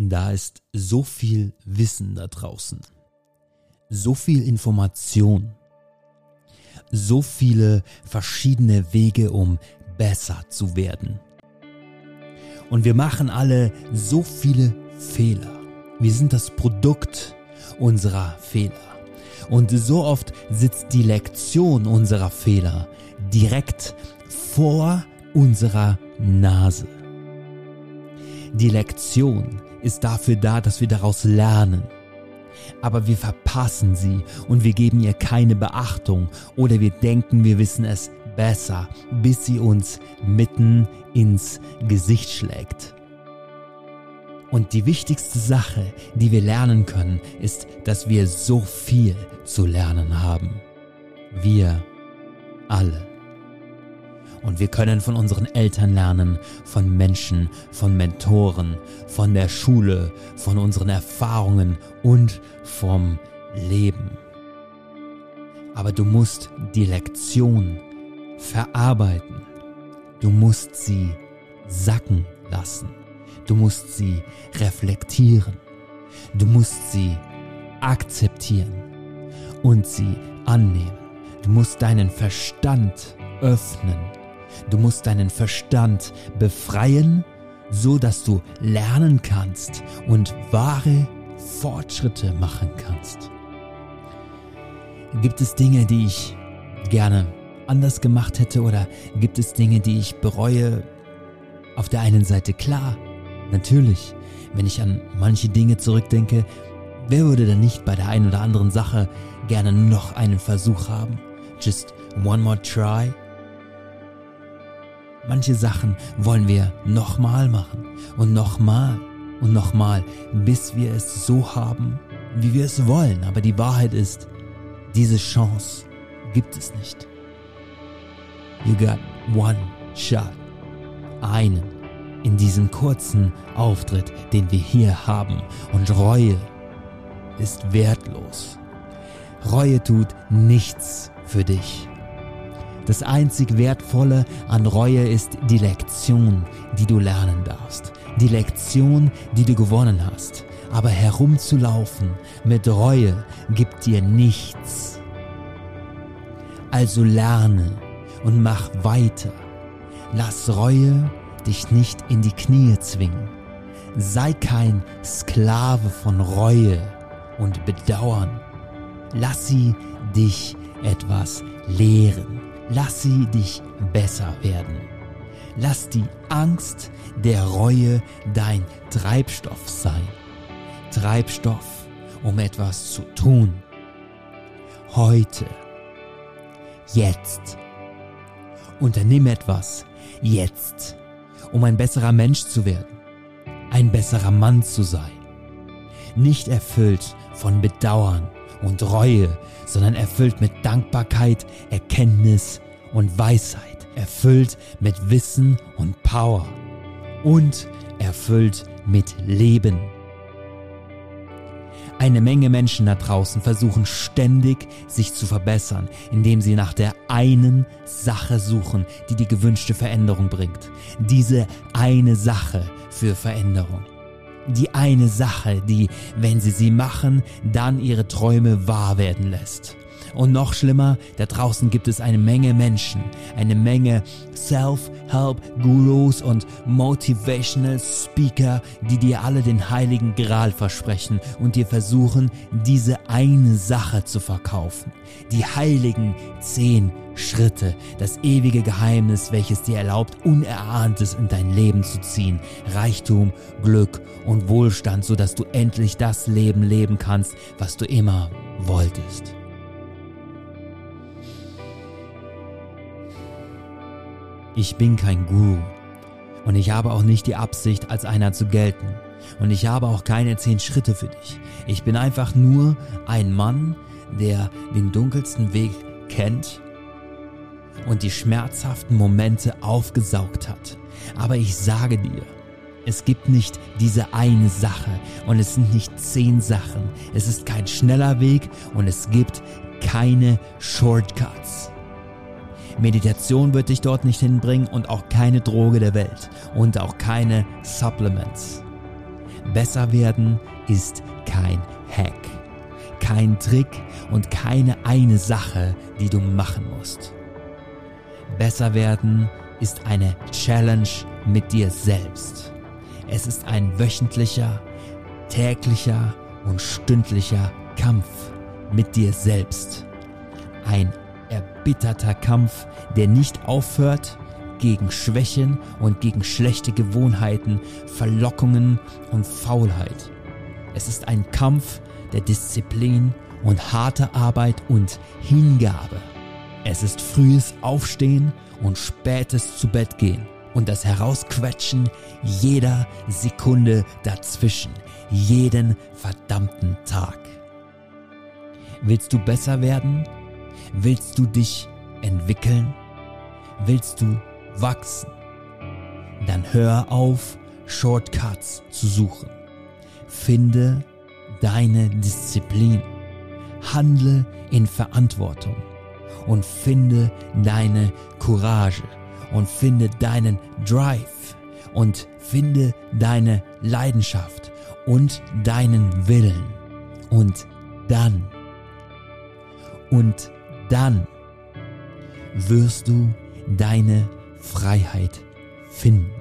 Da ist so viel Wissen da draußen, so viel Information, so viele verschiedene Wege, um besser zu werden. Und wir machen alle so viele Fehler. Wir sind das Produkt unserer Fehler. Und so oft sitzt die Lektion unserer Fehler direkt vor unserer Nase. Die Lektion ist dafür da, dass wir daraus lernen. Aber wir verpassen sie und wir geben ihr keine Beachtung oder wir denken, wir wissen es besser, bis sie uns mitten ins Gesicht schlägt. Und die wichtigste Sache, die wir lernen können, ist, dass wir so viel zu lernen haben. Wir alle. Und wir können von unseren Eltern lernen, von Menschen, von Mentoren, von der Schule, von unseren Erfahrungen und vom Leben. Aber du musst die Lektion verarbeiten. Du musst sie sacken lassen. Du musst sie reflektieren. Du musst sie akzeptieren und sie annehmen. Du musst deinen Verstand öffnen Du musst deinen Verstand befreien, so dass du lernen kannst und wahre Fortschritte machen kannst. Gibt es Dinge, die ich gerne anders gemacht hätte oder gibt es Dinge, die ich bereue? Auf der einen Seite klar, natürlich, wenn ich an manche Dinge zurückdenke, wer würde dann nicht bei der einen oder anderen Sache gerne noch einen Versuch haben? Just one more try? Manche Sachen wollen wir nochmal machen und nochmal und nochmal, bis wir es so haben, wie wir es wollen. Aber die Wahrheit ist, diese Chance gibt es nicht. You got one shot. Einen in diesem kurzen Auftritt, den wir hier haben. Und Reue ist wertlos. Reue tut nichts für dich. Das einzig Wertvolle an Reue ist die Lektion, die du lernen darfst. Die Lektion, die du gewonnen hast. Aber herumzulaufen mit Reue gibt dir nichts. Also lerne und mach weiter. Lass Reue dich nicht in die Knie zwingen. Sei kein Sklave von Reue und Bedauern. Lass sie dich etwas lehren. Lass sie dich besser werden. Lass die Angst der Reue dein Treibstoff sein. Treibstoff, um etwas zu tun. Heute. Jetzt. Unternimm etwas. Jetzt. Um ein besserer Mensch zu werden. Ein besserer Mann zu sein. Nicht erfüllt von Bedauern und Reue, sondern erfüllt mit Dankbarkeit, Erkenntnis und Weisheit, erfüllt mit Wissen und Power und erfüllt mit Leben. Eine Menge Menschen da draußen versuchen ständig, sich zu verbessern, indem sie nach der einen Sache suchen, die die gewünschte Veränderung bringt. Diese eine Sache für Veränderung die eine Sache, die, wenn sie sie machen, dann ihre Träume wahr werden lässt. Und noch schlimmer, da draußen gibt es eine Menge Menschen, eine Menge Self-Help-Gurus und Motivational Speaker, die dir alle den heiligen Gral versprechen und dir versuchen, diese eine Sache zu verkaufen. Die heiligen zehn Schritte, das ewige Geheimnis, welches dir erlaubt, Unerahntes in dein Leben zu ziehen. Reichtum, Glück und Wohlstand, sodass du endlich das Leben leben kannst, was du immer wolltest. Ich bin kein Guru und ich habe auch nicht die Absicht, als einer zu gelten. Und ich habe auch keine zehn Schritte für dich. Ich bin einfach nur ein Mann, der den dunkelsten Weg kennt und die schmerzhaften Momente aufgesaugt hat. Aber ich sage dir, es gibt nicht diese eine Sache und es sind nicht zehn Sachen. Es ist kein schneller Weg und es gibt keine Shortcuts. Meditation wird dich dort nicht hinbringen und auch keine Droge der Welt und auch keine Supplements. Besser werden ist kein Hack, kein Trick und keine eine Sache, die du machen musst. Besser werden ist eine Challenge mit dir selbst. Es ist ein wöchentlicher, täglicher und stündlicher Kampf mit dir selbst. Ein erbitterter Kampf, der nicht aufhört, gegen Schwächen und gegen schlechte Gewohnheiten, Verlockungen und Faulheit. Es ist ein Kampf der Disziplin und harter Arbeit und Hingabe. Es ist frühes Aufstehen und spätes zu Bett gehen und das Herausquetschen jeder Sekunde dazwischen, jeden verdammten Tag. Willst du besser werden? Willst du dich entwickeln? Willst du wachsen? Dann hör auf, Shortcuts zu suchen. Finde deine Disziplin. Handle in Verantwortung und finde deine Courage und finde deinen Drive und finde deine Leidenschaft und deinen Willen. Und dann, und dann wirst du deine Freiheit finden.